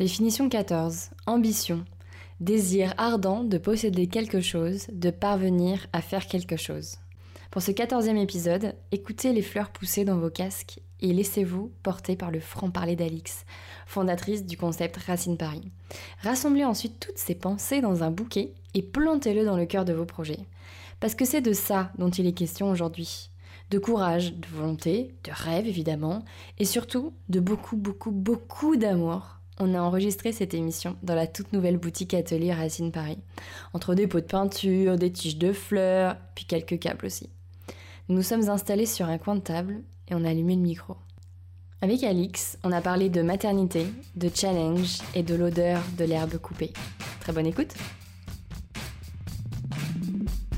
Définition 14. Ambition. Désir ardent de posséder quelque chose, de parvenir à faire quelque chose. Pour ce quatorzième épisode, écoutez les fleurs pousser dans vos casques et laissez-vous porter par le franc-parler d'Alix, fondatrice du concept Racine Paris. Rassemblez ensuite toutes ces pensées dans un bouquet et plantez-le dans le cœur de vos projets. Parce que c'est de ça dont il est question aujourd'hui. De courage, de volonté, de rêve évidemment, et surtout de beaucoup, beaucoup, beaucoup d'amour on a enregistré cette émission dans la toute nouvelle boutique Atelier Racine Paris, entre des pots de peinture, des tiges de fleurs, puis quelques câbles aussi. Nous nous sommes installés sur un coin de table et on a allumé le micro. Avec Alix, on a parlé de maternité, de challenge et de l'odeur de l'herbe coupée. Très bonne écoute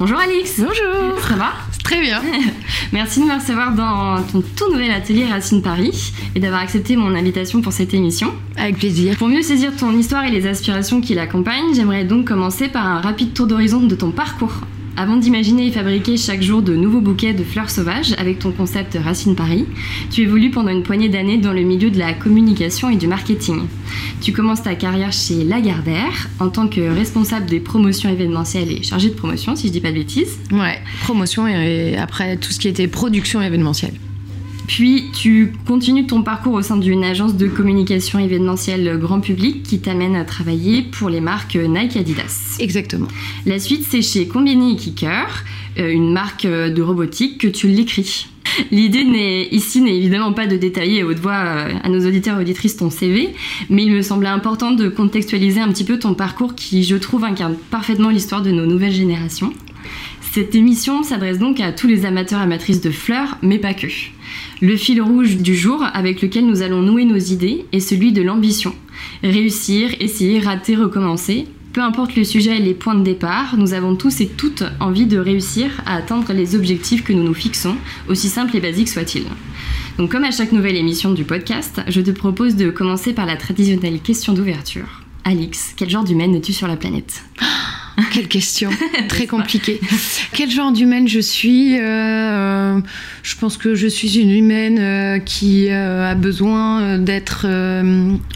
Bonjour Alix Bonjour Ça va? Très bien Merci de me recevoir dans ton tout nouvel atelier Racine Paris et d'avoir accepté mon invitation pour cette émission. Avec plaisir. Pour mieux saisir ton histoire et les aspirations qui l'accompagnent, j'aimerais donc commencer par un rapide tour d'horizon de ton parcours. Avant d'imaginer et fabriquer chaque jour de nouveaux bouquets de fleurs sauvages avec ton concept Racine Paris, tu évolues pendant une poignée d'années dans le milieu de la communication et du marketing. Tu commences ta carrière chez Lagardère en tant que responsable des promotions événementielles et chargée de promotion, si je dis pas de bêtises. Ouais, promotion et après tout ce qui était production événementielle. Puis tu continues ton parcours au sein d'une agence de communication événementielle grand public qui t'amène à travailler pour les marques Nike Adidas. Exactement. La suite, c'est chez Combini et Kicker, euh, une marque de robotique que tu l'écris. L'idée n'est ici n'est évidemment pas de détailler à haute voix euh, à nos auditeurs et auditrices ton CV, mais il me semblait important de contextualiser un petit peu ton parcours qui, je trouve, incarne parfaitement l'histoire de nos nouvelles générations. Cette émission s'adresse donc à tous les amateurs et amatrices de fleurs, mais pas que. Le fil rouge du jour avec lequel nous allons nouer nos idées est celui de l'ambition. Réussir, essayer, rater, recommencer. Peu importe le sujet et les points de départ, nous avons tous et toutes envie de réussir à atteindre les objectifs que nous nous fixons, aussi simples et basiques soient-ils. Donc comme à chaque nouvelle émission du podcast, je te propose de commencer par la traditionnelle question d'ouverture. Alix, quel genre d'humaine es-tu sur la planète? Quelle question, très compliquée. Quel genre d'humaine je suis euh, Je pense que je suis une humaine euh, qui euh, a besoin d'être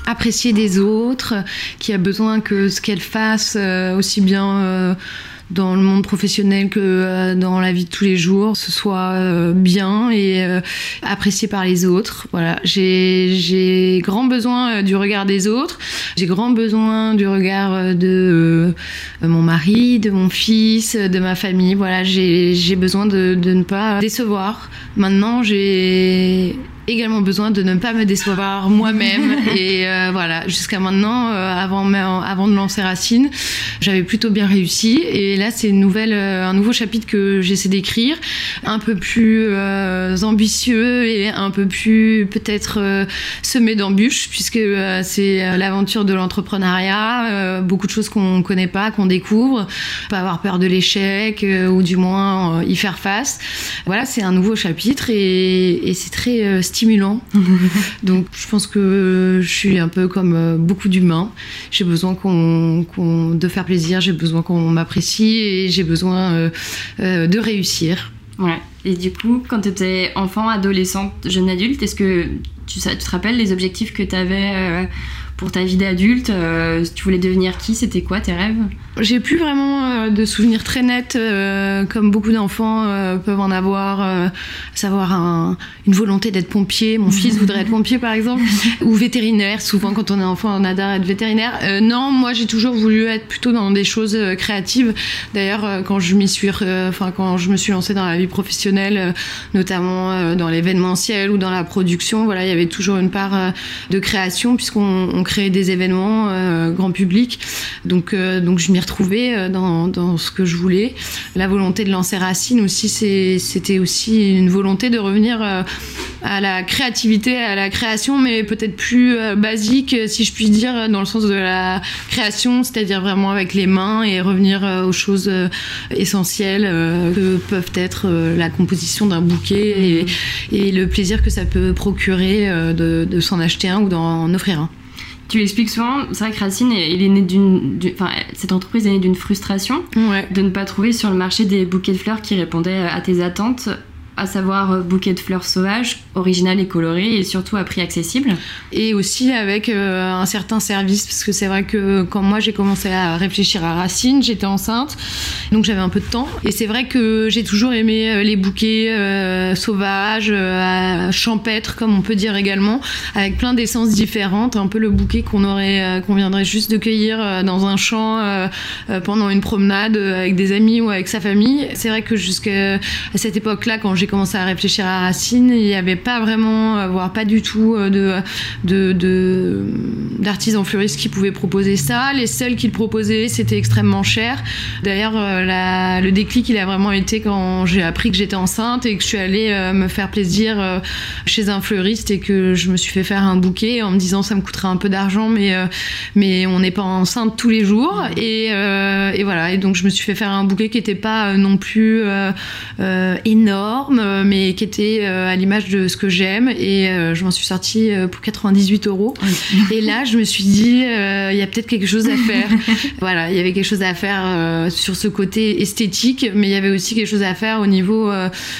appréciée des autres, qui a besoin que ce qu'elle fasse aussi bien dans le monde professionnel que euh, dans la vie de tous les jours, ce soit euh, bien et euh, apprécié par les autres. Voilà, j'ai grand besoin du regard des autres, j'ai grand besoin du regard de mon mari, de mon fils, de ma famille. Voilà, j'ai besoin de, de ne pas décevoir. Maintenant, j'ai également besoin de ne pas me décevoir moi-même. et euh, voilà, jusqu'à maintenant, euh, avant, avant de lancer Racine, j'avais plutôt bien réussi. Et là, c'est une nouvelle, euh, un nouveau chapitre que j'essaie d'écrire, un peu plus ambitieux et un peu plus peut-être semé d'embûches, puisque c'est l'aventure de l'entrepreneuriat, beaucoup de choses qu'on ne connaît pas, qu'on découvre, pas avoir peur de l'échec ou du moins y faire face. Voilà, c'est un nouveau chapitre et, et c'est très stimulant. Donc je pense que je suis un peu comme euh, beaucoup d'humains. J'ai besoin qu'on, de faire plaisir, j'ai besoin qu'on m'apprécie et j'ai besoin euh, euh, de réussir. Ouais. Et du coup, quand tu étais enfant, adolescente, jeune adulte, est-ce que tu, tu te rappelles les objectifs que tu avais pour ta vie d'adulte euh, Tu voulais devenir qui C'était quoi tes rêves? J'ai plus vraiment euh, de souvenirs très nets, euh, comme beaucoup d'enfants peuvent en avoir, savoir une volonté d'être pompier. Mon fils voudrait être pompier, par exemple, ou vétérinaire. Souvent, quand on est enfant, on adore être vétérinaire. non, moi, j'ai toujours voulu être plutôt dans des choses créatives. D'ailleurs, quand je m'y suis, enfin, quand je me suis lancée dans la vie professionnelle, notamment dans l'événementiel ou dans la production, voilà, il y avait toujours une part de création puisqu'on créer des événements euh, grand public. Donc, euh, donc je m'y retrouvais euh, dans, dans, ce que je voulais. La volonté de lancer Racine aussi, c'était aussi une volonté de revenir à la créativité, à la création, mais peut-être plus basique, si je puis dire, dans le sens de la création, c'est-à-dire vraiment avec les mains et revenir aux choses essentielles que peuvent être la composition d'un bouquet et, le plaisir que ça peut procurer de, de s'en acheter un ou d'en offrir un. Tu l'expliques souvent, c'est vrai que Racine, il est né d'une, enfin, cette entreprise est née d'une frustration de ne pas trouver sur le marché des bouquets de fleurs qui répondaient à tes attentes à savoir euh, bouquet de fleurs sauvages, original et coloré, et surtout à prix accessible. Et aussi avec euh, un certain service, parce que c'est vrai que quand moi j'ai commencé à réfléchir à Racine, j'étais enceinte, donc j'avais un peu de temps. Et c'est vrai que j'ai toujours aimé euh, les bouquets sauvages, champêtres, comme on peut dire également, avec plein d'essences différentes, un peu le bouquet qu'on aurait, qu'on viendrait juste de cueillir dans un champ pendant une promenade avec des amis ou avec sa famille. C'est vrai que jusqu'à cette époque-là, quand j'ai commencé à réfléchir à Racine, il n'y avait pas vraiment, euh, voire pas du tout, euh, de, d'artisans fleuristes qui pouvaient proposer ça. Les seuls qui le proposaient, c'était extrêmement cher. D'ailleurs, euh, le déclic, il a vraiment été quand j'ai appris que j'étais enceinte et que je suis allée me faire plaisir chez un fleuriste et que je me suis fait faire un bouquet en me disant ça me coûterait un peu d'argent, mais, mais on n'est pas enceinte tous les jours. Et, voilà. Et donc, je me suis fait faire un bouquet qui n'était pas non plus énorme euh, mais qui était euh, à l'image de ce que j'aime. Et euh, je m'en suis sortie pour 98 euros. Et là, je me suis dit, il y a peut-être quelque chose à faire. voilà, il y avait quelque chose à faire sur ce côté esthétique, mais il y avait aussi quelque chose à faire au niveau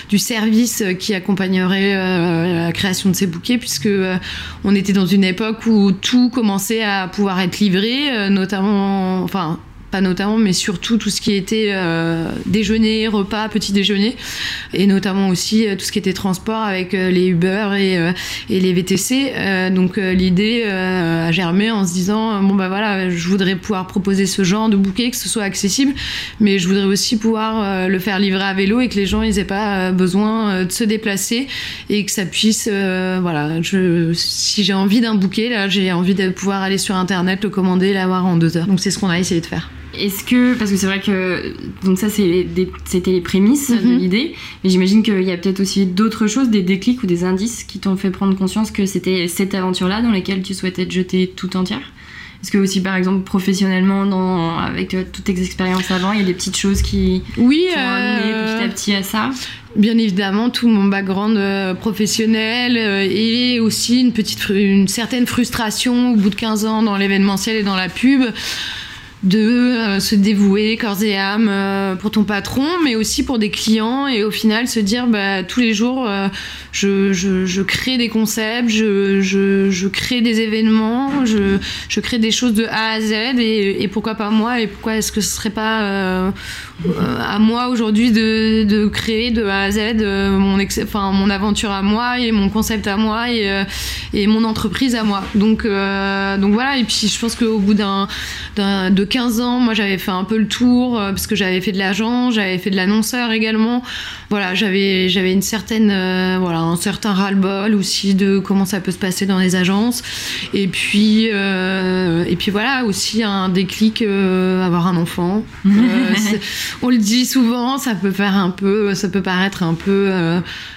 du service qui accompagnerait la création de ces bouquets, puisque on était dans une époque où tout commençait à pouvoir être livré, notamment, enfin, notamment, mais surtout tout ce qui était euh, déjeuner, repas, petit déjeuner, et notamment aussi euh, tout ce qui était transport avec euh, les Uber et, les VTC. donc l'idée a germé en se disant bon bah voilà, je voudrais pouvoir proposer ce genre de bouquet, que ce soit accessible, mais je voudrais aussi pouvoir le faire livrer à vélo et que les gens ils aient pas besoin de se déplacer et que ça puisse voilà, si j'ai envie d'un bouquet là, j'ai envie de pouvoir aller sur internet, le commander, l'avoir en deux heures. Donc c'est ce qu'on a essayé de faire. Est-ce que, parce que c'est vrai que, donc ça c'était les prémices de mhm. l'idée, mais j'imagine qu'il y a peut-être aussi d'autres choses, des déclics ou des indices qui t'ont fait prendre conscience que c'était cette aventure-là dans laquelle tu souhaitais te jeter tout entière? Est-ce que aussi par exemple professionnellement dans, avec euh, toutes tes expériences avant, il y a des petites choses qui oui, t'ont euh... petit à petit à ça? Bien évidemment, tout mon background euh, professionnel et aussi une petite, une certaine frustration au bout de 15 ans dans l'événementiel et dans la pub de euh, se dévouer corps et âme euh, pour ton patron, mais aussi pour des clients et au final se dire bah, tous les jours euh, je, je, crée des concepts, je, je, crée des événements, je, crée des choses de A à Z et, et pourquoi pas moi et pourquoi est-ce que ce serait pas à moi aujourd'hui de, de, créer de A à Z mon, enfin, mon aventure à moi et mon concept à moi et, et mon entreprise à moi. Donc, donc voilà, et puis je pense qu'au bout d'un, 15 ans, moi j'avais fait un peu le tour euh, parce que j'avais fait de l'agent, j'avais fait de l'annonceur également. Voilà, j'avais j'avais une certaine euh, voilà un certain ras-le-bol aussi de comment ça peut se passer dans les agences. Et puis euh, et puis voilà aussi un déclic avoir un enfant. on le dit souvent, ça peut faire un peu ça peut paraître un peu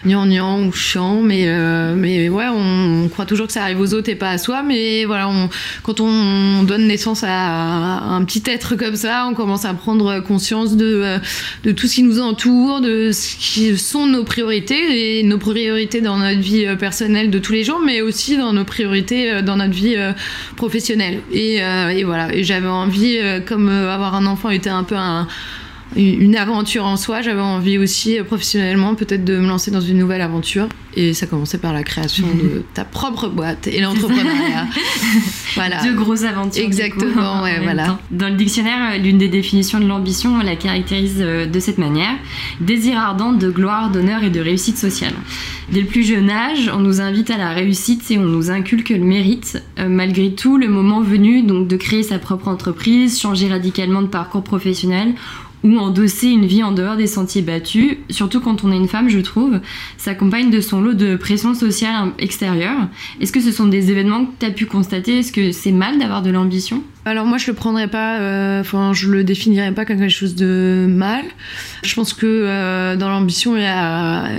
gnangnan ou chiant, mais mais ouais on, on, croit toujours que ça arrive aux autres et pas à soi. Mais voilà, on, quand on donne naissance à, à un petit être comme ça, on commence à prendre conscience de, euh, de tout ce qui nous entoure, de ce qui sont nos priorités et nos priorités dans notre vie euh, personnelle de tous les jours, mais aussi dans nos priorités euh, dans notre vie professionnelle. Et, et voilà, et j'avais envie, comme avoir un enfant était un peu un une aventure en soi. J'avais envie aussi, euh, professionnellement, peut-être de me lancer dans une nouvelle aventure. Et ça commençait par la création de ta propre boîte et l'entrepreneuriat. voilà. Deux grosses aventures. Exactement, ouais, voilà. Dans le dictionnaire, l'une des définitions de l'ambition la caractérise euh, de cette manière désir ardent de gloire, d'honneur et de réussite sociale. Dès le plus jeune âge, on nous invite à la réussite et on nous inculque le mérite. Euh, malgré tout, le moment venu donc de créer sa propre entreprise, changer radicalement de parcours professionnel ou endosser une vie en dehors des sentiers battus, surtout quand on est une femme, je trouve, s'accompagne de son lot de pression sociale extérieure. Est-ce que ce sont des événements que tu as pu constater? Est-ce que c'est mal d'avoir de l'ambition? Alors moi je le prendrais pas, euh, enfin je le définirais pas comme quelque chose de mal. Je pense que euh, dans l'ambition il y a,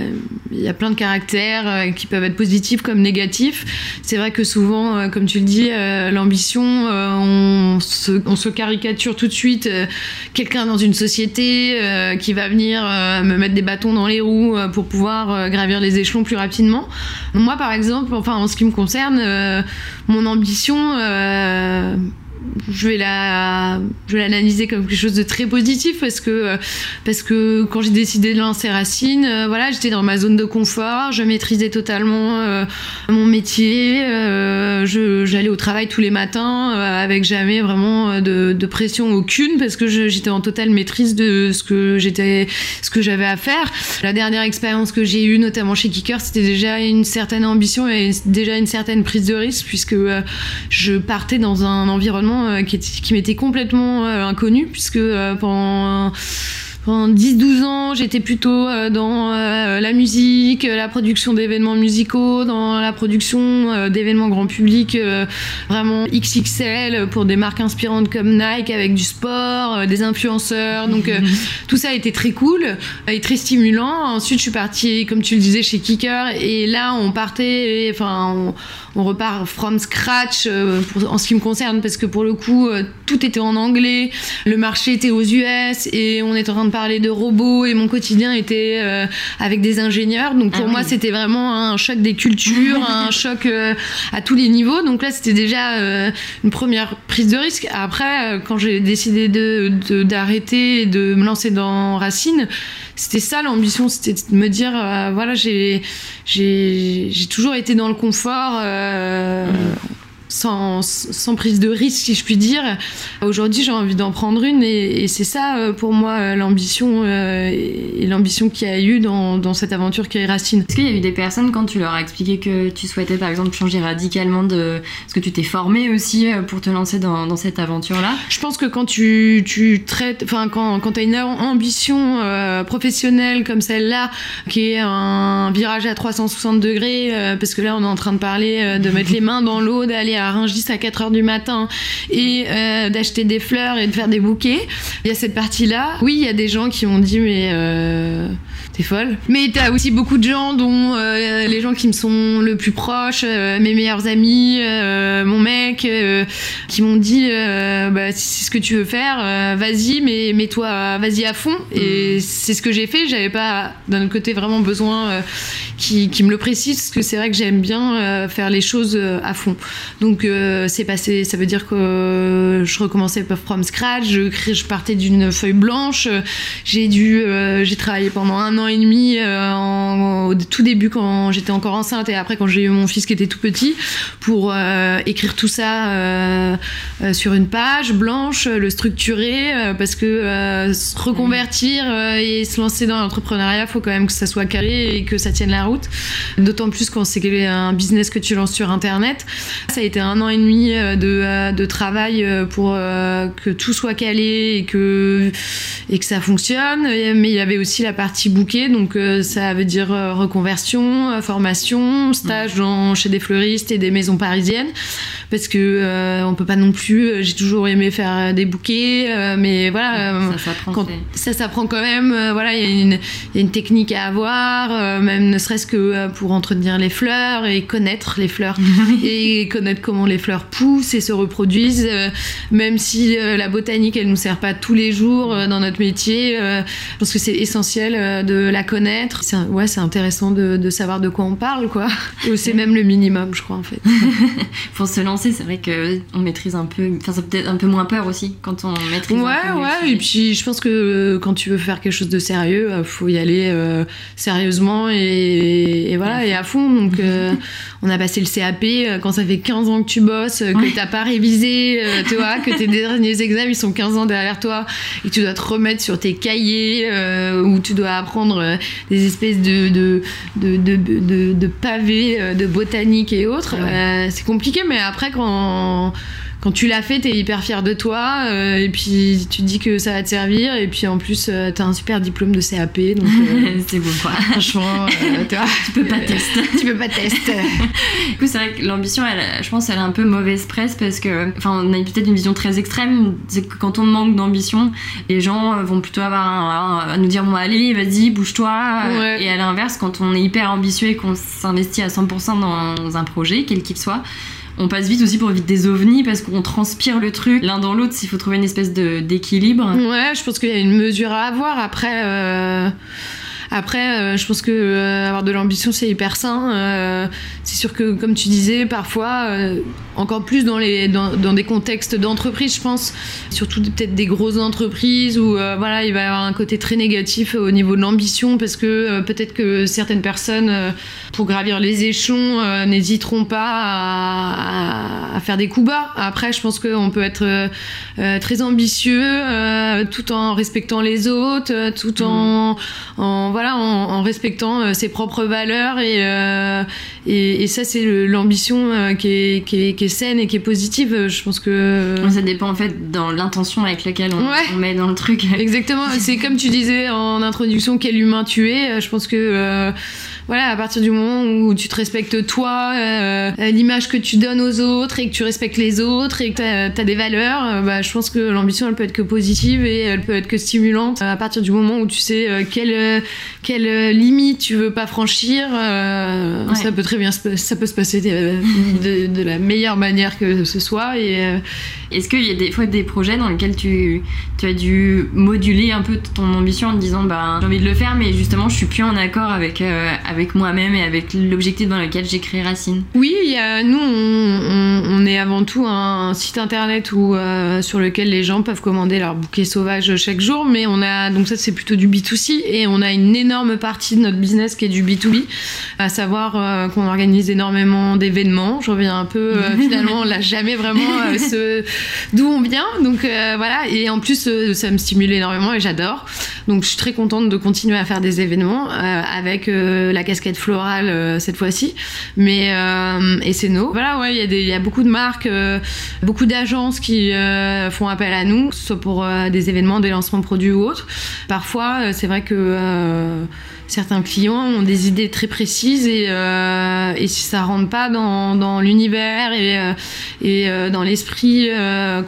y a plein de caractères euh, qui peuvent être positifs comme négatifs. C'est vrai que souvent, comme tu le dis, l'ambition, on se, on, se, caricature tout de suite quelqu'un dans une société qui va venir me mettre des bâtons dans les roues pour pouvoir gravir les échelons plus rapidement. Moi par exemple, enfin en ce qui me concerne, mon ambition je vais la je vais l'analyser comme quelque chose de très positif parce que parce que quand j'ai décidé de lancer Racine euh, voilà j'étais dans ma zone de confort je maîtrisais totalement euh, mon métier euh, j'allais au travail tous les matins avec jamais vraiment de, de, pression aucune parce que j'étais en totale maîtrise de ce que j'étais ce que j'avais à faire. La dernière expérience que j'ai eue notamment chez Kicker c'était déjà une certaine ambition et déjà une certaine prise de risque puisque je partais dans un environnement euh, qui, qui m'était complètement euh, inconnu puisque euh, pendant pendant 10-12 ans, j'étais plutôt dans la musique, la production d'événements musicaux, dans la production d'événements grand public, vraiment XXL pour des marques inspirantes comme Nike avec du sport, des influenceurs. Donc mhm. tout ça a été très cool et très stimulant. Ensuite, je suis partie, comme tu le disais, chez Kicker et là, on partait, enfin, on, on, repart from scratch pour, en ce qui me concerne parce que pour le coup, tout était en anglais, le marché était aux US et on est en train de parler de robots et mon quotidien était euh, avec des ingénieurs. Donc pour ah moi, c'était vraiment un choc des cultures, un choc euh, à tous les niveaux. Donc là, c'était déjà euh, une première prise de risque. Après, quand j'ai décidé de, d'arrêter et de me lancer dans Racine, c'était ça l'ambition, c'était de me dire, voilà, j'ai, j'ai, toujours été dans le confort. Mmh sans, sans, prise de risque, si je puis dire. Aujourd'hui, j'ai envie d'en prendre une et, c'est ça, euh, pour moi, euh, l'ambition euh, et l'ambition qu'il y a eu dans, dans, cette aventure qui est Racine. Est-ce qu'il y a eu des personnes, quand tu leur as expliqué que tu souhaitais, par exemple, changer radicalement de... Parce que tu t'es formé aussi pour te lancer dans, dans cette aventure-là? Je pense que quand tu, tu traites... Enfin, quand, quand tu as une ambition professionnelle comme celle-là, qui est un virage à 360 degrés, parce que là, on est en train de parler de mettre les mains dans l'eau, d'aller à Rungis à 4 heures du matin et euh, d'acheter des fleurs et de faire des bouquets. Il y a cette partie-là. Oui, il y a des gens qui m'ont dit mais euh, t'es folle. Mais t'as aussi beaucoup de gens dont euh, les gens qui me sont le plus proches, mes meilleurs amis, mon mec, qui m'ont dit bah, si c'est ce que tu veux faire, vas-y, mais mets-toi, vas-y à fond. Et mm. c'est ce que j'ai fait. J'avais pas d'un autre côté vraiment besoin qui, qui, me le précise parce que c'est vrai que j'aime bien faire les choses à fond. Donc euh, c'est passé, ça veut dire que je recommençais from scratch, je, je partais d'une feuille blanche. J'ai dû, euh, j'ai travaillé pendant un an et demi euh, au tout début quand j'étais encore enceinte et après quand j'ai eu mon fils qui était tout petit pour écrire tout ça sur une page blanche, le structurer parce que se reconvertir et se lancer dans l'entrepreneuriat, faut quand même que ça soit carré et que ça tienne la route. D'autant plus quand c'est un business que tu lances sur internet. Ça a été un an et demi euh, de, euh, de travail euh, pour que tout soit calé et que, et que ça fonctionne. Mais il y avait aussi la partie donc ça veut dire reconversion, formation, stage dans, chez des fleuristes et des maisons parisiennes. Parce que on peut pas non plus. J'ai toujours aimé faire des bouquets, mais voilà, ça s'apprend quand même. voilà, il y, y, a une technique à avoir, même ne serait-ce que pour entretenir les fleurs et connaître les fleurs et connaître comment les fleurs poussent et se reproduisent, euh, même si euh, la botanique, elle nous sert pas tous les jours euh, dans notre métier. je pense que c'est essentiel de la connaître. C'est ouais, c'est intéressant de, savoir de quoi on parle, quoi. c'est même le minimum, je crois, en fait. Pour se lancer, c'est vrai que on maîtrise un peu, enfin, ça peut-être un peu moins peur aussi quand on maîtrise. Ouais, un peu ouais. Et puis, je pense que quand tu veux faire quelque chose de sérieux, faut y aller sérieusement et, voilà, et à fond. Donc, on a passé le CAP quand ça fait 15 ans que tu bosses, que t'as pas révisé, euh, tu vois, que tes derniers examens ils sont 15 ans derrière toi et que tu dois te remettre sur tes cahiers euh, où tu dois apprendre euh, des espèces de, de, de, de, de pavés de botanique et autres. c'est compliqué, mais après quand quand tu l'as fait, t'es hyper fier de toi, euh, et puis tu te dis que ça va te servir, et puis en plus, euh, t'as un super diplôme de CAP, donc euh, c'est beau quoi. franchement, euh, tu peux pas tester. tu peux pas tester. Du coup, c'est vrai que l'ambition, je pense, elle a un peu mauvaise presse parce que, enfin, on a peut-être une vision très extrême. C'est que quand on manque d'ambition, les gens vont plutôt avoir un- un- à nous dire bon, allez, vas-y, bouge-toi. Ouais. Et à l'inverse, quand on est hyper ambitieux et qu'on s'investit à 100% dans un projet, quel qu'il soit, on passe vite aussi pour vite des ovnis parce qu'on transpire le truc l'un dans l'autre s'il faut trouver une espèce d'équilibre. Ouais, je pense qu'il y a une mesure à avoir. Après, euh, après, euh, je pense que euh, avoir de l'ambition c'est hyper sain. C'est sûr que, comme tu disais, parfois, encore plus dans les dans, dans des contextes d'entreprise, je pense, surtout peut-être des grosses entreprises où euh, voilà, il va y avoir un côté très négatif au niveau de l'ambition parce que euh, peut-être que certaines personnes, euh, pour gravir les échelons, n'hésiteront pas à, à- à faire des coups bas. Après, je pense qu'on peut être très ambitieux, tout en respectant les autres, tout en, en voilà, en, en respectant ses propres valeurs et et, et ça c'est l'ambition qui, est, qui, est, qui est saine et qui est positive. Je pense que Ça dépend en fait dans l'intention avec laquelle on, Ouais. on met dans le truc. Exactement, c'est comme tu disais en introduction, quel humain tu es. Je pense que euh, voilà, à partir du moment où tu te respectes toi, euh, l'image que tu donnes aux autres et que tu respectes les autres et que tu as, des valeurs, euh, bah, je pense que l'ambition elle peut être que positive et elle peut être que stimulante. À partir du moment où tu sais euh, quelle, euh, quelle euh, limite tu veux pas franchir, euh, Ouais. ça peut très bien se, ça peut se passer de, de- de la meilleure manière que ce soit et euh, Est-ce qu'il y a des fois des projets dans lesquels tu, tu as dû moduler un peu ton ambition en te disant bah, j'ai envie de le faire, mais justement je suis plus en accord avec, euh, avec moi-même et avec l'objectif dans lequel j'ai créé Racine Oui, nous, on, est avant tout un site internet où, euh, sur lequel les gens peuvent commander leur bouquet sauvage chaque jour, mais on a, donc ça c'est plutôt du B2C, et on a une énorme partie de notre business qui est du B2B, à savoir euh, qu'on organise énormément d'événements. Je reviens un peu, euh, finalement, on l'a jamais vraiment ce- d'où on vient, donc voilà, et en plus ça me stimule énormément et j'adore. Donc je suis très contente de continuer à faire des événements avec euh, la casquette florale euh, cette fois-ci. Mais euh, et c'est no. Voilà, ouais, il y, a beaucoup de marques, euh, beaucoup d'agences qui font appel à nous, soit pour des événements, des lancements de produits ou autres. Parfois, c'est vrai que certains clients ont des idées très précises et, si ça rentre pas dans, l'univers et, dans l'esprit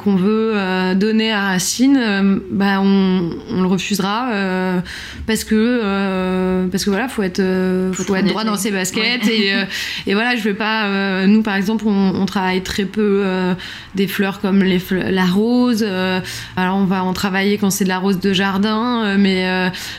qu'on veut donner à Racine, bah on, on le refusera parce que parce que voilà, faut être Faut faut, être droit dans ses baskets Ouais. et, euh, et voilà, je vais pas. euh, nous par exemple, on, on travaille très peu euh, des fleurs comme les la rose. alors on va en travailler quand c'est de la rose de jardin, mais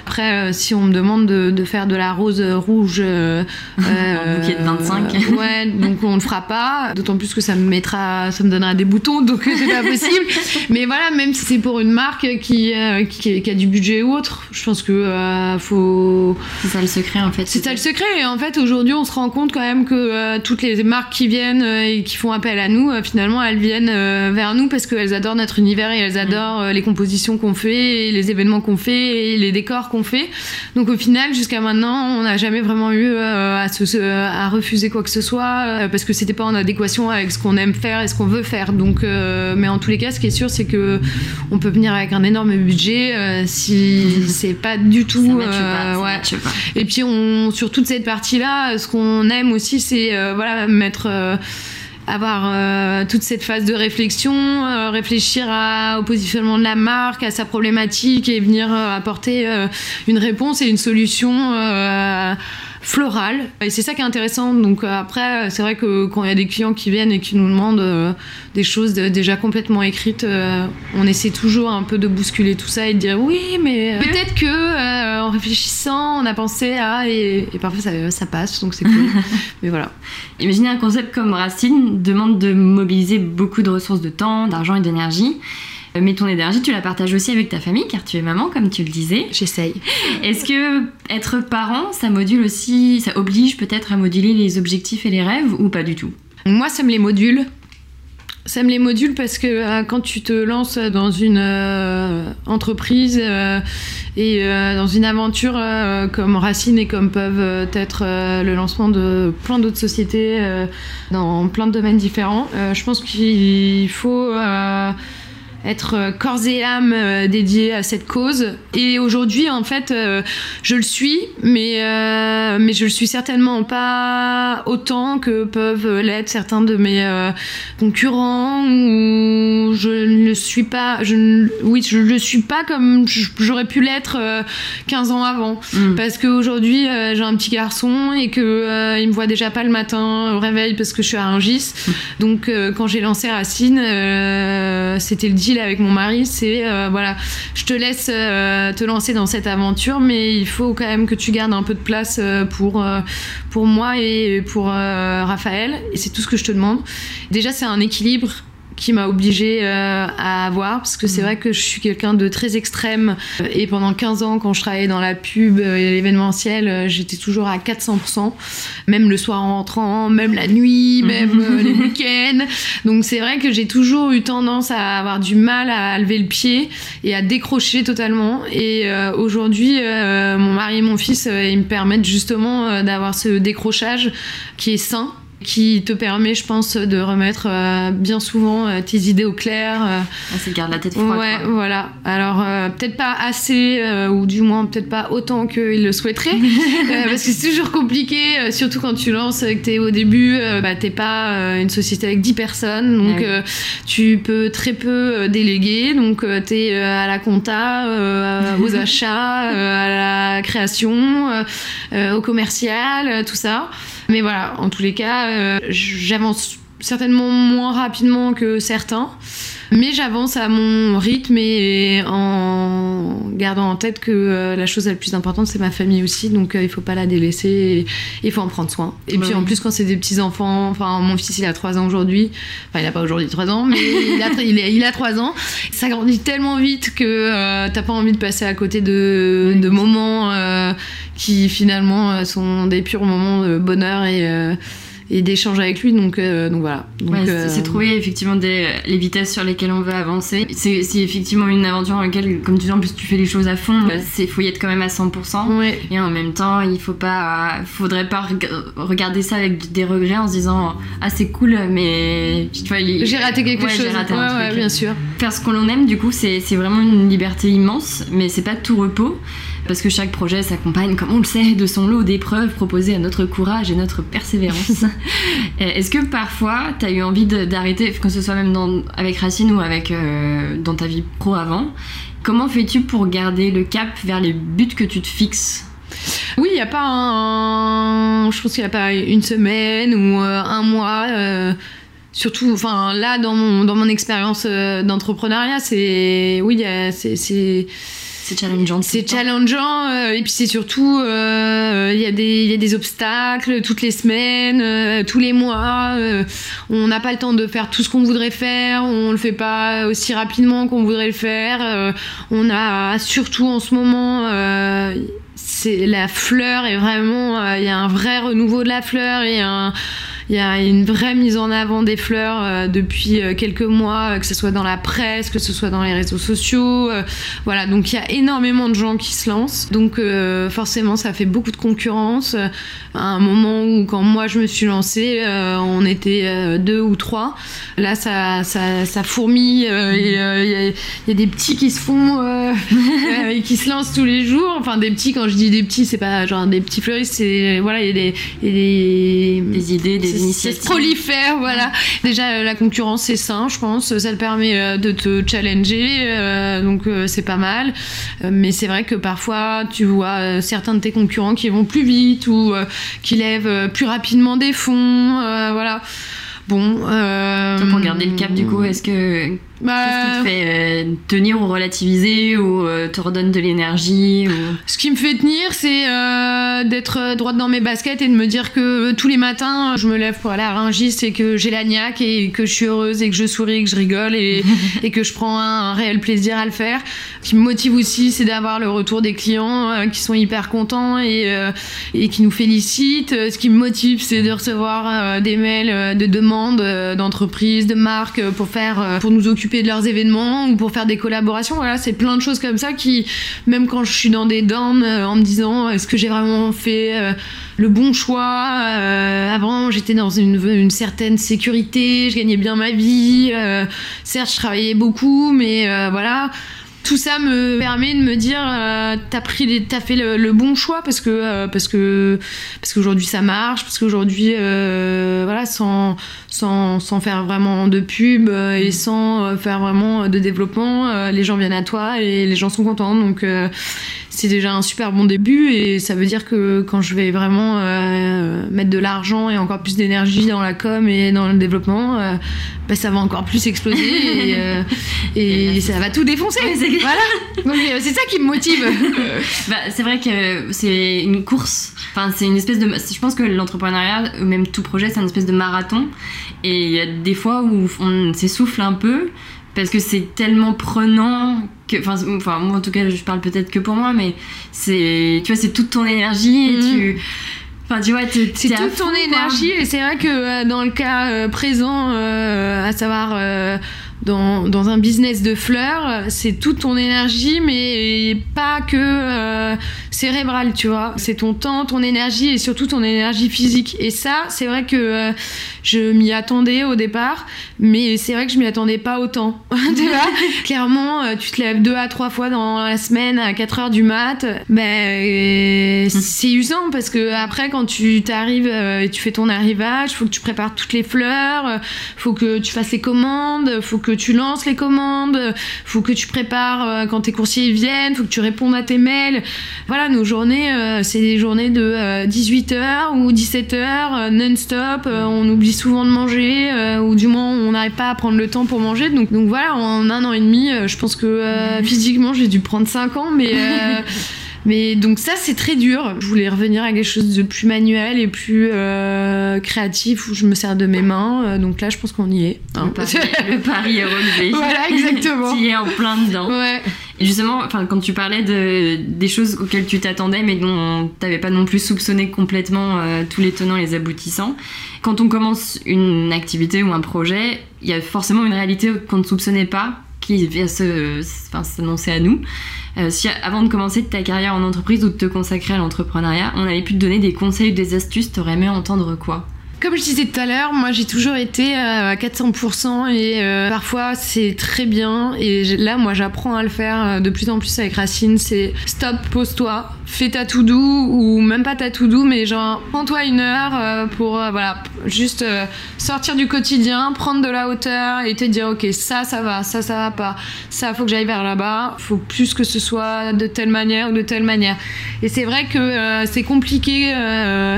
après si on me demande de, de faire de la rose rouge, Un bouquet de 25. euh, ouais, donc on le fera pas. D'autant plus que ça me mettra, ça me donnera des boutons, donc c'est pas possible. Mais voilà, même si c'est pour une marque qui, qui, qui a du budget ou autre, je pense que faut. C'est ça le secret en fait. C'est ça le secret. Et en fait, aujourd'hui, on se rend compte quand même que euh, toutes les marques qui viennent euh, et qui font appel à nous, euh, finalement, elles viennent vers nous parce qu'elles adorent notre univers et elles adorent euh, les compositions qu'on fait, et les événements qu'on fait et les décors qu'on fait. Donc au final, jusqu'à maintenant, on n'a jamais vraiment eu à, se, à refuser quoi que ce soit parce que c'était pas en adéquation avec ce qu'on aime faire et ce qu'on veut faire. Donc, mais en tous les cas, ce qui est sûr, c'est que on peut venir avec un énorme budget si c'est pas du tout. matche pas, ça ouais. pas. Et puis on, sur toute cette partie-là, ce qu'on aime aussi, c'est euh, voilà mettre euh, avoir euh, toute cette phase de réflexion, euh, réfléchir au positionnement de la marque, à sa problématique et venir euh, apporter euh, une réponse et une solution euh, florale. Et c'est ça qui est intéressant. Donc euh, après, c'est vrai que quand il y a des clients qui viennent et qui nous demandent euh, des choses de- déjà complètement écrites, euh, on essaie toujours un peu de bousculer tout ça et de dire oui, mais euh, peut-être que en réfléchissant, on a pensé à et, et parfois ça, ça passe, donc c'est cool. mais voilà. Imaginez un concept comme Racine demande de mobiliser beaucoup de ressources de temps, d'argent et d'énergie. Euh, Mais ton énergie, tu la partages aussi avec ta famille, car tu es maman, comme tu le disais. J'essaye. Est-ce que être parent, ça module aussi, ça oblige peut-être à moduler les objectifs et les rêves, ou pas du tout? Moi, ça me les module. Ça me les module parce que euh, quand tu te lances dans une euh, entreprise euh, et dans une aventure comme Racine et comme peuvent être le lancement de plein d'autres sociétés dans plein de domaines différents, je pense qu'il faut être euh, corps et âme euh, dédié à cette cause. Et aujourd'hui, en fait, euh, je le suis, mais, mais je le suis certainement pas autant que peuvent l'être certains de mes concurrents. Ou je ne le suis pas. Je, oui, je le suis pas comme j'aurais pu l'être 15 ans avant. Mm. Parce qu'aujourd'hui, j'ai un petit garçon et que il me voit déjà pas le matin au réveil parce que je suis à Rungis. Mm. Donc, quand j'ai lancé Racine, c'était le avec mon mari, c'est euh, voilà, je te laisse euh, te lancer dans cette aventure, mais il faut quand même que tu gardes un peu de place euh, pour, pour moi et pour Raphaël. Et c'est tout ce que je te demande. Déjà, c'est un équilibre qui m'a obligée euh, à avoir parce que c'est mm. vrai que je suis quelqu'un de très extrême et pendant 15 ans quand je travaillais dans la pub et l'événementiel euh, j'étais toujours à 400% même le soir en rentrant même la nuit mm. même euh, les week-ends donc c'est vrai que j'ai toujours eu tendance à avoir du mal à lever le pied et à décrocher totalement et aujourd'hui mon mari et mon fils ils me permettent justement d'avoir ce décrochage qui est sain qui te permet, je pense, de remettre euh, bien souvent euh, tes idées au clair. Euh. Ah, c'est garde la tête froide. Ouais, voilà. Alors, peut-être pas assez, ou du moins peut-être pas autant qu'il le souhaiterait, parce que c'est toujours compliqué, surtout quand tu lances, que t'es au début, bah, t'es pas une société avec 10 personnes, donc tu peux très peu déléguer, donc t'es à la compta, aux achats, à la création, au commercial, tout ça. Mais voilà, en tous les cas, euh, j'avance certainement moins rapidement que certains, mais j'avance à mon rythme et en gardant en tête que euh, la chose la plus importante c'est ma famille aussi, donc euh, il faut pas la délaisser, il faut en prendre soin. Et puis en plus quand c'est des petits enfants, enfin mon fils il a 3 ans aujourd'hui, enfin il a pas aujourd'hui 3 ans, mais il a, il, a 3 ans, ça grandit tellement vite que t'as pas envie de passer à côté de, de moments qui finalement euh, sont des purs moments de bonheur et euh, et d'échange avec lui. Donc, euh, donc voilà. c'est trouver effectivement des, les vitesses sur lesquelles on veut avancer. C'est effectivement une aventure dans laquelle, comme tu dis, en plus tu fais les choses à fond. C'est faut y être quand même à 100%. Et en même temps, il faut pas, faudrait pas regarder ça avec des regrets en se disant ah c'est cool, mais tu vois, j'ai raté quelque chose. Raté ouais, bien sûr. Faire ce qu'on aime, du coup, c'est vraiment une liberté immense, mais c'est pas tout repos parce que chaque projet s'accompagne, comme on le sait, de son lot d'épreuves proposées à notre courage et notre persévérance. Est-ce que parfois, tu as eu envie d'arrêter, que ce soit même dans, avec Racine ou avec, euh, dans ta vie pro avant Comment fais-tu pour garder le cap vers les buts que tu te fixes? Oui, il n'y a pas un. Je pense qu'il n'y a pas une semaine ou euh, un mois. Euh, surtout, enfin, là, dans mon, dans mon expérience d'entrepreneuriat, c'est. Oui, c'est c'est challengeant. C'est challengeant euh, et puis c'est surtout euh, il y, a des, y a des obstacles toutes les semaines, euh, tous les mois. on n'a pas le temps de faire tout ce qu'on voudrait faire, on le fait pas aussi rapidement qu'on voudrait le faire. on a surtout en ce moment c'est la fleur et vraiment il y a un vrai renouveau de la fleur et un il y a une vraie mise en avant des fleurs euh, depuis euh, quelques mois, euh, que ce soit dans la presse, que ce soit dans les réseaux sociaux. voilà, donc il y a énormément de gens qui se lancent. Donc forcément, ça fait beaucoup de concurrence. À un moment où, quand moi je me suis lancée, on était deux ou trois. Là, ça, ça, ça fourmille. Il y, a des petits qui se font et qui se lancent tous les jours. Enfin, des petits, quand je dis des petits, c'est pas genre des petits fleuristes, c'est voilà, il y a des, des, des idées, des c'est prolifère, voilà. Déjà, euh, la concurrence, c'est sain, je pense. Ça te permet euh, de te challenger, euh, donc c'est pas mal. Mais c'est vrai que parfois, tu vois certains de tes concurrents qui vont plus vite ou qui lèvent plus rapidement des fonds, voilà. Bon. pour garder le cap, du coup, est-ce que Bah, Qu'est-ce qui te fait euh, tenir ou relativiser ou euh, te redonne de l'énergie Ce qui me fait tenir, c'est euh, d'être droite dans mes baskets et de me dire que tous les matins, je me lève pour aller à Rungis et que j'ai la niaque et que je suis heureuse et que je souris et que je rigole et, et que je prends un, réel plaisir à le faire. Ce qui me motive aussi, c'est d'avoir le retour des clients qui sont hyper contents et, et qui nous félicitent. Ce qui me motive, c'est de recevoir des mails de demandes d'entreprises, de marques pour faire, pour nous occuper de leurs événements ou pour faire des collaborations. Voilà, c'est plein de choses comme ça qui, même quand je suis dans des downs euh, en me disant est-ce que j'ai vraiment fait euh, le bon choix euh, Avant, j'étais dans une, une, certaine sécurité, je gagnais bien ma vie. certes, je travaillais beaucoup, mais voilà tout ça me permet de me dire euh, t'as pris fait le, bon choix parce que euh, qu'aujourd'hui ça marche parce qu'aujourd'hui euh, voilà sans, sans sans faire vraiment de pub et sans faire vraiment de développement les gens viennent à toi et les gens sont contents. Donc c'est déjà un super bon début et ça veut dire que quand je vais vraiment euh, mettre de l'argent et encore plus d'énergie dans la com et dans le développement, euh, bah, ça va encore plus exploser et, euh, et ça va tout défoncer. voilà. Donc c'est ça qui me motive. bah, c'est vrai que c'est une course. Enfin, c'est une espèce de. Je pense que l'entrepreneuriat, même tout projet, c'est une espèce de marathon. Et il y a des fois où on s'essouffle un peu parce que c'est tellement prenant que enfin enfin moi en tout cas je parle peut-être que pour moi mais c'est tu vois c'est toute ton énergie et tu mhm. Enfin, tu vois, c'est toute ton énergie et c'est vrai que euh, dans le cas euh, présent, euh, à savoir dans, dans, un business de fleurs, c'est toute ton énergie, mais pas que cérébrale, tu vois. C'est ton temps, ton énergie et surtout ton énergie physique. Et ça, c'est vrai que je m'y attendais au départ, mais c'est vrai que je m'y attendais pas autant. tu vois Clairement, euh, tu te lèves deux à trois fois dans la semaine à 4 heures du mat, ben, c'est usant parce que après, quand tu t'arrives et tu fais ton arrivage, faut que tu prépares toutes les fleurs, faut que tu fasses les commandes, faut que tu lances les commandes, faut que tu prépares euh, quand tes coursiers viennent, faut que tu répondes à tes mails. Voilà, nos journées, euh, c'est des journées de 18h euh, ou 17h non-stop. on oublie souvent de manger ou du moins on n'arrive pas à prendre le temps pour manger. Donc, donc voilà, en un an et demi, je pense que physiquement j'ai dû prendre 5 ans, mais Mais donc ça, c'est très dur. Je voulais revenir à quelque chose de plus manuel et plus euh, créatif où je me sers de mes mains. Euh, donc là, je pense qu'on y est. Hein. Le, pari, est relevé. Voilà, exactement. tu es en plein dedans. Ouais. Et justement, enfin, quand tu parlais de, des choses auxquelles tu t'attendais, mais dont tu n'avais pas non plus soupçonné complètement euh, tous les tenants et les aboutissants, quand on commence une activité ou un projet, il y a forcément une réalité qu'on ne soupçonnait pas qui vient s'annoncer à nous. Euh, si avant de commencer ta carrière en entreprise ou de te consacrer à l'entrepreneuriat, on avait pu te donner des conseils ou des astuces, t'aurais aimé entendre quoi? Comme je disais tout à l'heure, moi j'ai toujours été euh, à 400% et euh, parfois c'est très bien. Et là, moi j'apprends à le faire de plus en plus avec Racine. C'est stop, pose-toi, fais ta tout doux ou même pas ta tout doux, mais genre prends-toi une heure euh, pour euh, voilà juste euh, sortir du quotidien, prendre de la hauteur et te dire ok ça ça va, ça ça va pas, ça faut que j'aille vers là-bas, faut plus que ce soit de telle manière ou de telle manière. Et c'est vrai que c'est compliqué,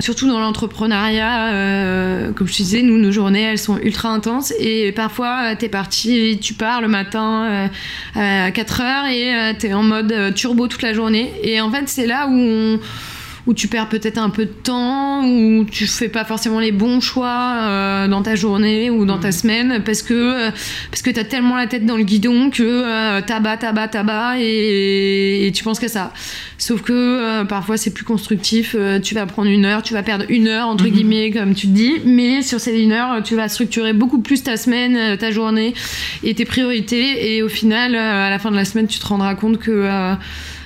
surtout dans l'entrepreneuriat. Comme je disais, nous nos journées elles sont ultra intenses et parfois t'es parti, tu pars le matin à 4 heures et t'es en mode turbo toute la journée. Et en fait c'est là où où tu perds peut-être un peu de temps, où tu fais pas forcément les bons choix euh, dans ta journée ou dans ta mm. semaine parce que euh, parce que t'as tellement la tête dans le guidon que euh, tabac, tabac, tabac et, et tu penses qu'à ça. Sauf que euh, parfois c'est plus constructif. tu vas prendre une heure, tu vas perdre une heure entre mm-hmm. guillemets comme tu te dis, mais sur ces une heure, tu vas structurer beaucoup plus ta semaine, ta journée et tes priorités et au final à la fin de la semaine, tu te rendras compte que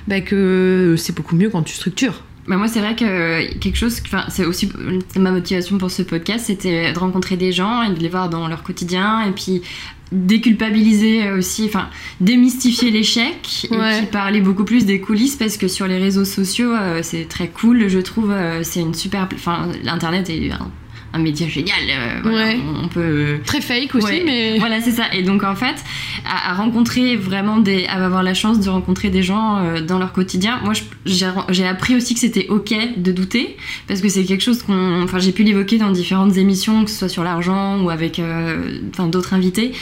bah, que c'est beaucoup mieux quand tu structures. Bah moi, c'est vrai que quelque chose, enfin, c'est aussi ma motivation pour ce podcast, c'était de rencontrer des gens et de les voir dans leur quotidien et puis déculpabiliser aussi, enfin démystifier l'échec et puis parler beaucoup plus des coulisses parce que sur les réseaux sociaux euh, c'est très cool, je trouve, euh, c'est une super, enfin l'internet est un média génial. Euh, on, peut très fake aussi, mais voilà c'est ça. Et donc en fait, à, rencontrer vraiment des, à avoir la chance de rencontrer des gens euh, dans leur quotidien. Moi, j'ai appris aussi que c'était ok de douter parce que c'est quelque chose qu'on, enfin j'ai pu l'évoquer dans différentes émissions, que ce soit sur l'argent ou avec, euh, enfin d'autres invités.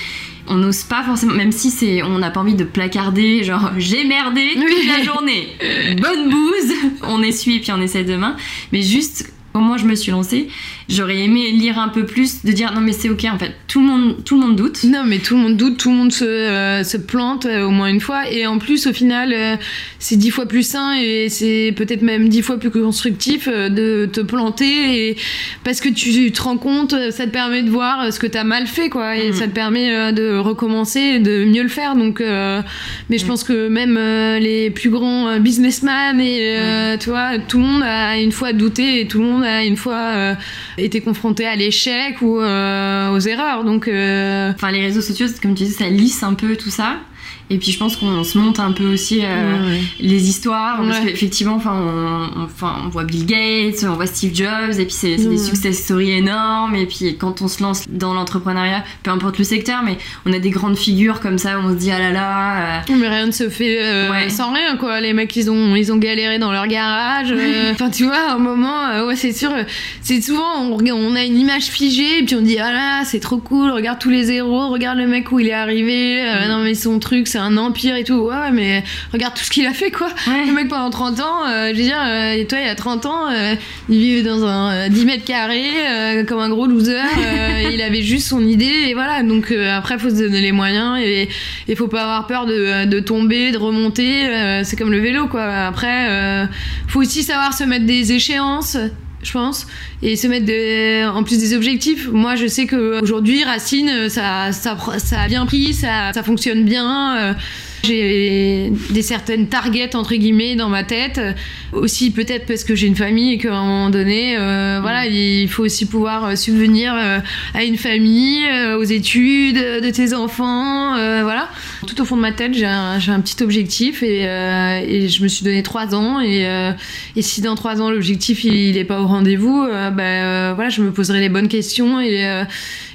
on n'ose pas forcément, même si c'est, on n'a pas envie de placarder, genre j'ai merdé toute la journée, bonne bouse, on essuie et puis on essaie demain, mais juste moi je me suis lancée, j'aurais aimé lire un peu plus, de dire non mais c'est ok en fait, tout le monde, tout le monde doute. Non mais tout le monde doute, tout le monde se, euh, se plante euh, au moins une fois et en plus au final euh, c'est dix fois plus sain et c'est peut-être même dix fois plus constructif de te planter et parce que tu te rends compte, ça te permet de voir ce que tu as mal fait quoi et mm. ça te permet de recommencer et de mieux le faire donc mais je mm. pense que même les plus grands businessmen et mm. tu vois tout le monde a une fois douté et tout le monde a une fois été confronté à l'échec ou euh, aux erreurs. Donc, euh, enfin, les réseaux sociaux, comme tu disais, ça lisse un peu tout ça. Et puis je pense qu'on se monte un peu aussi euh, les histoires, parce qu'effectivement, enfin, on, enfin, on voit Bill Gates, on voit Steve Jobs, et puis c'est des success stories énormes. Et puis quand on se lance dans l'entrepreneuriat, peu importe le secteur, mais on a des grandes figures comme ça où on se dit ah là là. Euh, mais rien ne se fait euh, sans rien, quoi. Les mecs, ils ont, ils ont galéré dans leur garage. Enfin, tu vois, à un moment, ouais, c'est sûr, c'est souvent, on, on, a une image figée, et puis on dit ah là, c'est trop cool, regarde tous les héros, regarde le mec où il est arrivé, mm. non mais son truc, c'est un empire et tout. Ouais, mais regarde tout ce qu'il a fait, quoi. Le mec, pendant 30 ans, euh, je veux dire, euh, et toi, il y a 30 ans, euh, il vivait dans un 10 mètres carrés, comme un gros loser. il avait juste son idée, et voilà. Donc, après, faut se donner les moyens, et il faut pas avoir peur de, de tomber, de remonter. c'est comme le vélo, quoi. Après, faut aussi savoir se mettre des échéances je pense, et se mettre en plus des objectifs. Moi, je sais que aujourd'hui, Racine, ça, ça, ça a bien pris, ça, ça fonctionne bien. Euh, j'ai des certaines targets entre guillemets dans ma tête. Aussi peut-être parce que j'ai une famille et qu'à un moment donné, euh, voilà, il faut aussi pouvoir euh, subvenir euh, à une famille, aux études de tes enfants, voilà. Tout au fond de ma tête, j'ai un, un, petit objectif et, et, je me suis donné trois ans et, et si dans trois ans l'objectif il n'est pas au rendez-vous, ben voilà, je me poserai les bonnes questions et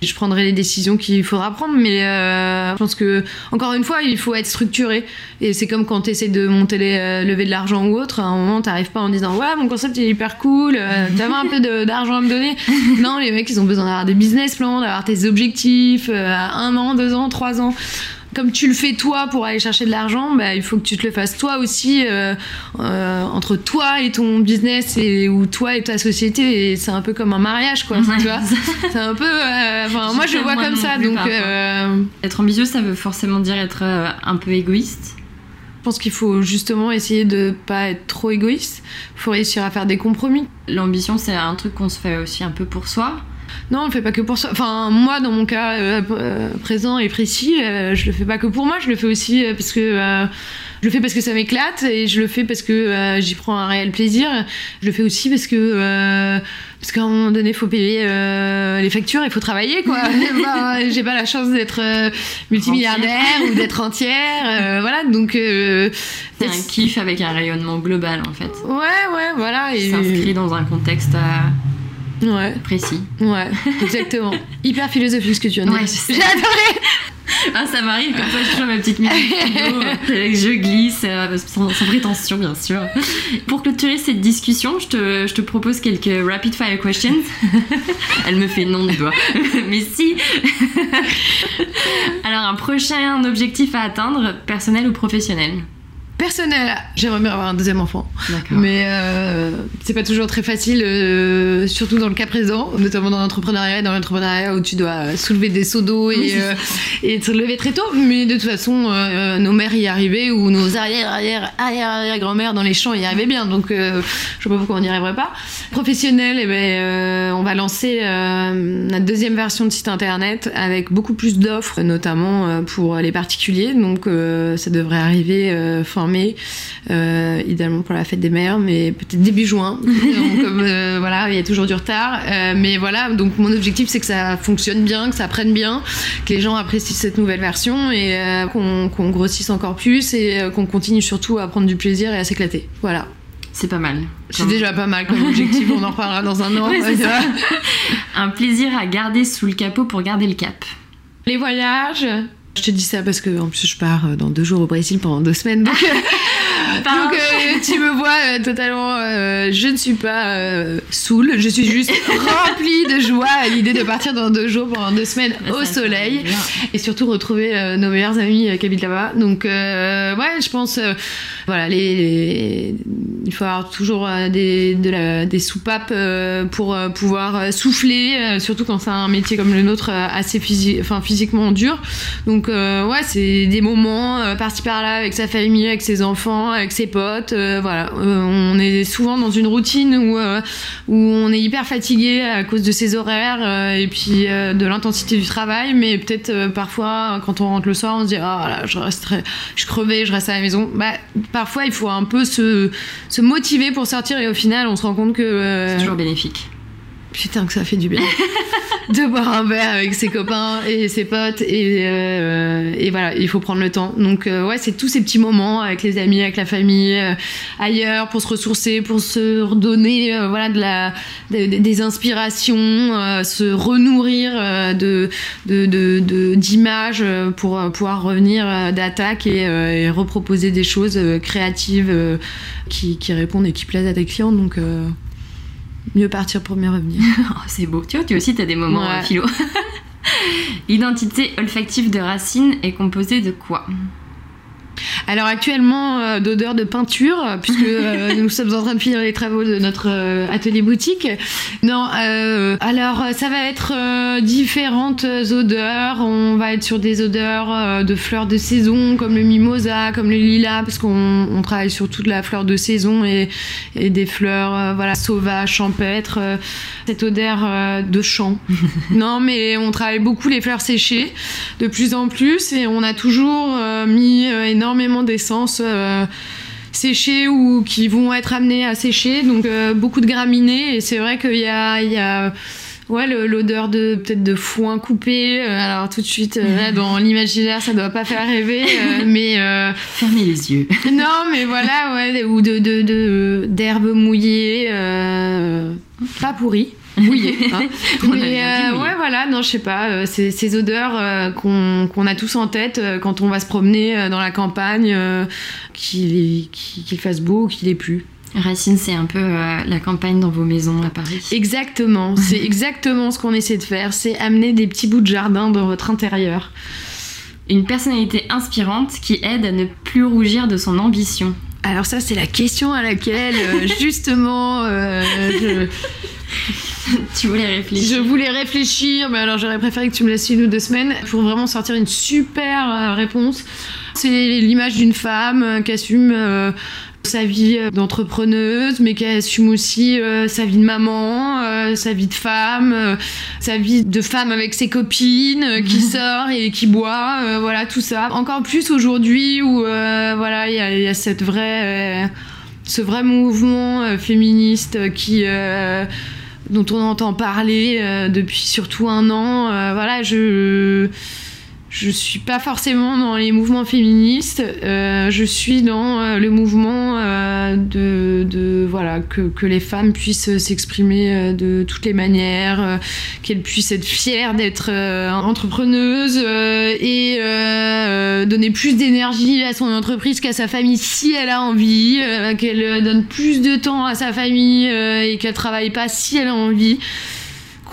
je prendrai les décisions qu'il faudra prendre. Mais je pense que encore une fois, il faut être structuré et c'est comme quand tu essaies de monter les, euh, lever de l'argent ou autre, à un moment, t'arrives pas en disant Ouais, mon concept est hyper cool, euh, t'avais un peu d'argent à me donner. non, les mecs, ils ont besoin d'avoir des business plans, d'avoir tes objectifs euh, à un an, deux ans, trois ans comme tu le fais toi pour aller chercher de l'argent, bah, il faut que tu te le fasses toi aussi entre toi et ton business et ou toi et ta société. Et c'est un peu comme un mariage, quoi. Tu vois C'est un peu. Enfin, moi, je vois comme ça. Donc, être ambitieux, ça veut forcément dire être un peu égoïste. Je pense qu'il faut justement essayer de pas être trop égoïste. Il faut réussir à faire des compromis. L'ambition, c'est un truc qu'on se fait aussi un peu pour soi. Non, on le fait pas que pour soi. Enfin, moi, dans mon cas euh, euh, présent et précis, euh, je le fais pas que pour moi. Je le fais aussi parce que je le fais parce que ça m'éclate et je le fais parce que euh, j'y prends un réel plaisir. Je le fais aussi parce que euh, parce qu'à un moment donné, il faut payer euh, les factures, il faut travailler quoi. J'ai pas la chance d'être multimilliardaire ou d'être entière, voilà. Donc c'est un kiff avec un rayonnement global en fait. Ouais, ouais, voilà. Et s'inscrit dans un contexte. Ouais. Précis. Ouais, exactement. Hyper philosophique ce que tu as dit. Ouais, J'ai adoré ah, ça m'arrive, comme ça je fais ma petite musique je glisse, euh, sans, prétention bien sûr. Pour clôturer cette discussion, je te, je te propose quelques rapid fire questions. Elle me fait non du doigt. Mais si Alors, un prochain objectif à atteindre, personnel ou professionnel? Personnel, j'aimerais bien avoir un deuxième enfant. Mais euh, c'est pas toujours très facile, euh, surtout dans le cas présent, notamment dans l'entrepreneuriat, dans l'entrepreneuriat où tu dois soulever des seaux d'eau et, euh, et, te lever très tôt. Mais de toute façon, nos mères y arrivaient ou nos arrière, arrière, arrière, arrière grand-mères dans les champs y arrivaient bien. Donc je sais pas pourquoi on n'y arriverait pas. Professionnel, eh ben, on va lancer notre deuxième version de site internet avec beaucoup plus d'offres, notamment pour les particuliers. Donc ça devrait arriver fin euh, idéalement pour la fête des mères, mais peut-être début juin. comme euh, voilà, il y a toujours du retard. Euh, mais voilà, donc mon objectif c'est que ça fonctionne bien, que ça prenne bien, que les gens apprécient cette nouvelle version et qu'on grossisse encore plus et qu'on continue surtout à prendre du plaisir et à s'éclater. Voilà. C'est pas mal. C'est déjà pas mal comme objectif, on en reparlera dans un an. un plaisir à garder sous le capot pour garder le cap. Les voyages, je te dis ça parce que en plus je pars euh, dans deux jours au Brésil pendant deux semaines. Donc, Donc euh, tu me vois euh, totalement, euh, je ne suis pas saoule, je suis juste remplie de joie à l'idée de partir dans deux jours pendant deux semaines Bah, au soleil et surtout retrouver nos meilleurs amis qui habitent là-bas. Donc ouais, je pense, voilà, les, les- il faut avoir toujours des, de la- des soupapes pour pouvoir souffler, surtout quand c'est un métier comme le nôtre assez enfin, physiquement dur. Donc ouais, c'est des moments par-ci par-là avec sa famille, avec ses enfants, avec ses potes. euh, voilà, Euh, on est souvent dans une routine où euh, où on est hyper fatigué à cause de ses horaires et puis de l'intensité du travail, mais peut-être parfois quand on rentre le soir, on se dit ah je resterai, je crevais, je reste à la maison. Bah parfois il faut un peu se se motiver pour sortir et au final on se rend compte que C'est toujours bénéfique. Putain que ça fait du bien. De boire un verre avec ses copains et ses potes et, euh, et voilà il faut prendre le temps. Donc euh, ouais c'est tous ces petits moments avec les amis avec la famille euh, ailleurs pour se ressourcer pour se redonner voilà des inspirations se renourrir de d'images pour pouvoir revenir d'attaque et, reproposer des choses créatives qui, qui répondent et qui plaisent à tes clients. Donc mieux partir pour mieux revenir Oh, c'est beau. Tu vois, tu aussi, t'as des moments Ouais. euh, philo. L'identité olfactive de Racine est composée de quoi? Alors actuellement euh, d'odeur de peinture euh, puisque euh, nous sommes en train de finir les travaux de notre atelier boutique. Non, alors ça va être différentes odeurs. On va être sur des odeurs de fleurs de saison comme le mimosa, comme le lilas parce qu'on on travaille sur toute la fleur de saison et, et des fleurs voilà sauvages, champêtres. cette odeur de champ. non, mais on travaille beaucoup les fleurs séchées de plus en plus et on a toujours mis euh, énormément d'essence euh, séchée ou qui vont être amenées à sécher. Donc euh, beaucoup de graminées et c'est vrai qu'il y a, il y a ouais, l'odeur de peut-être de foin coupé. Euh, alors tout de suite, euh, là, dans l'imaginaire, ça doit pas faire rêver, mais Fermez les yeux. non, mais voilà, ouais, ou de de- de- d'herbes mouillées, pas pourries. Mouillées, hein. Mais euh, ouais, voilà, non, je sais pas, euh, ces, ces odeurs euh, qu'on a tous en tête quand on va se promener dans la campagne, qu'il fasse beau ou qu'il ait plu. Racine, c'est un peu euh, la campagne dans vos maisons à Paris. Exactement, c'est exactement ce qu'on essaie de faire, c'est amener des petits bouts de jardin dans votre intérieur. Une personnalité inspirante qui aide à ne plus rougir de son ambition. Alors ça, c'est la question à laquelle euh, justement euh, je, tu voulais réfléchir Je voulais réfléchir, mais alors j'aurais préféré que tu me laisses une ou deux semaines pour vraiment sortir une super euh, réponse. C'est l'image d'une femme euh, qui assume euh, sa vie d'entrepreneuse, mais qui assume aussi euh, sa vie de maman, euh, sa vie de femme, euh, sa vie de femme avec ses copines, qui sort et qui boit, voilà tout ça. Encore plus aujourd'hui où voilà il y, a- il y a cette vraie, ce vrai mouvement féministe qui dont on entend parler euh, depuis surtout un an. Euh, voilà, je je suis pas forcément dans les mouvements féministes. euh, je suis dans euh, le mouvement euh, de, de voilà que, que les femmes puissent s'exprimer euh, de toutes les manières, euh, qu'elles puissent être fières d'être entrepreneuses et donner plus d'énergie à son entreprise qu'à sa famille si elle a envie, qu'elle donne plus de temps à sa famille et qu'elle travaille pas si elle a envie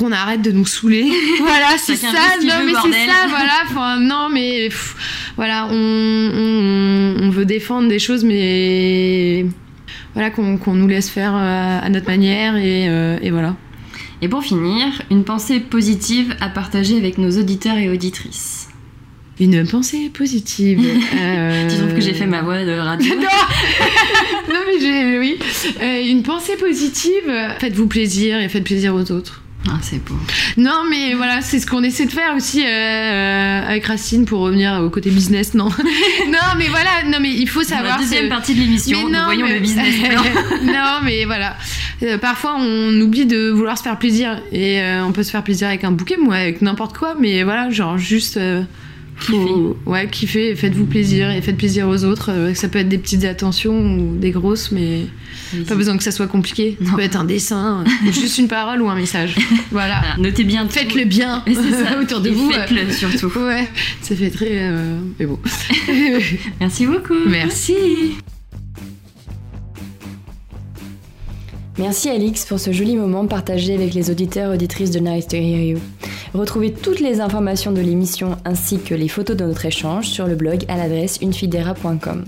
qu'on arrête de nous saouler. voilà, c'est ça. Ce Non, veut, mais c'est ça, voilà. Enfin, non, mais pff, voilà, on, on, on veut défendre des choses, mais voilà, qu'on qu'on nous laisse faire euh, à notre manière et, euh, et voilà. Et pour finir, une pensée positive à partager avec nos auditeurs et auditrices. Une pensée positive. euh, Tu trouves que j'ai fait ma voix de radio? Non, non mais j'ai oui Euh, une pensée positive. Faites-vous plaisir et faites plaisir aux autres. Ah, c'est beau. Non, mais voilà, c'est ce qu'on essaie de faire aussi euh, avec Racine pour revenir au côté business, non Non, mais voilà, non, mais il faut Dans la savoir. deuxième partie de l'émission, nous non, voyons mais- le business non, mais voilà. Euh, parfois, on oublie de vouloir se faire plaisir et euh, on peut se faire plaisir avec un bouquet, moi, avec n'importe quoi, mais voilà, genre juste kiffez. Ouais, kiffez faites-vous plaisir et faites plaisir aux autres. Euh, ça peut être des petites attentions ou des grosses, mais pas besoin que ça soit compliqué. Ça peut être un dessin, euh, juste une parole ou un message. Voilà. Ah, notez bien. Faites-le bien autour de vous. Faites-le euh, surtout. Ouais, ça fait très. Euh... Mais. Merci beaucoup. Merci. Merci Alix pour ce joli moment partagé avec les auditeurs et auditrices de Nice to Hear You. Retrouvez toutes les informations de l'émission ainsi que les photos de notre échange sur le blog à l'adresse unefidera.com.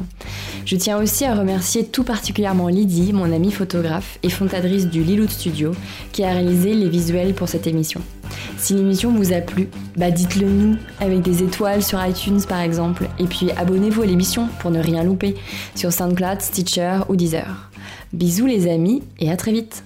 Je tiens aussi à remercier tout particulièrement Lydie, mon amie photographe et fondatrice du Liloud Studio, qui a réalisé les visuels pour cette émission. Si l'émission vous a plu, bah dites-le nous avec des étoiles sur iTunes par exemple, et puis abonnez-vous à l'émission pour ne rien louper sur SoundCloud, Stitcher ou Deezer. Bisous les amis et à très vite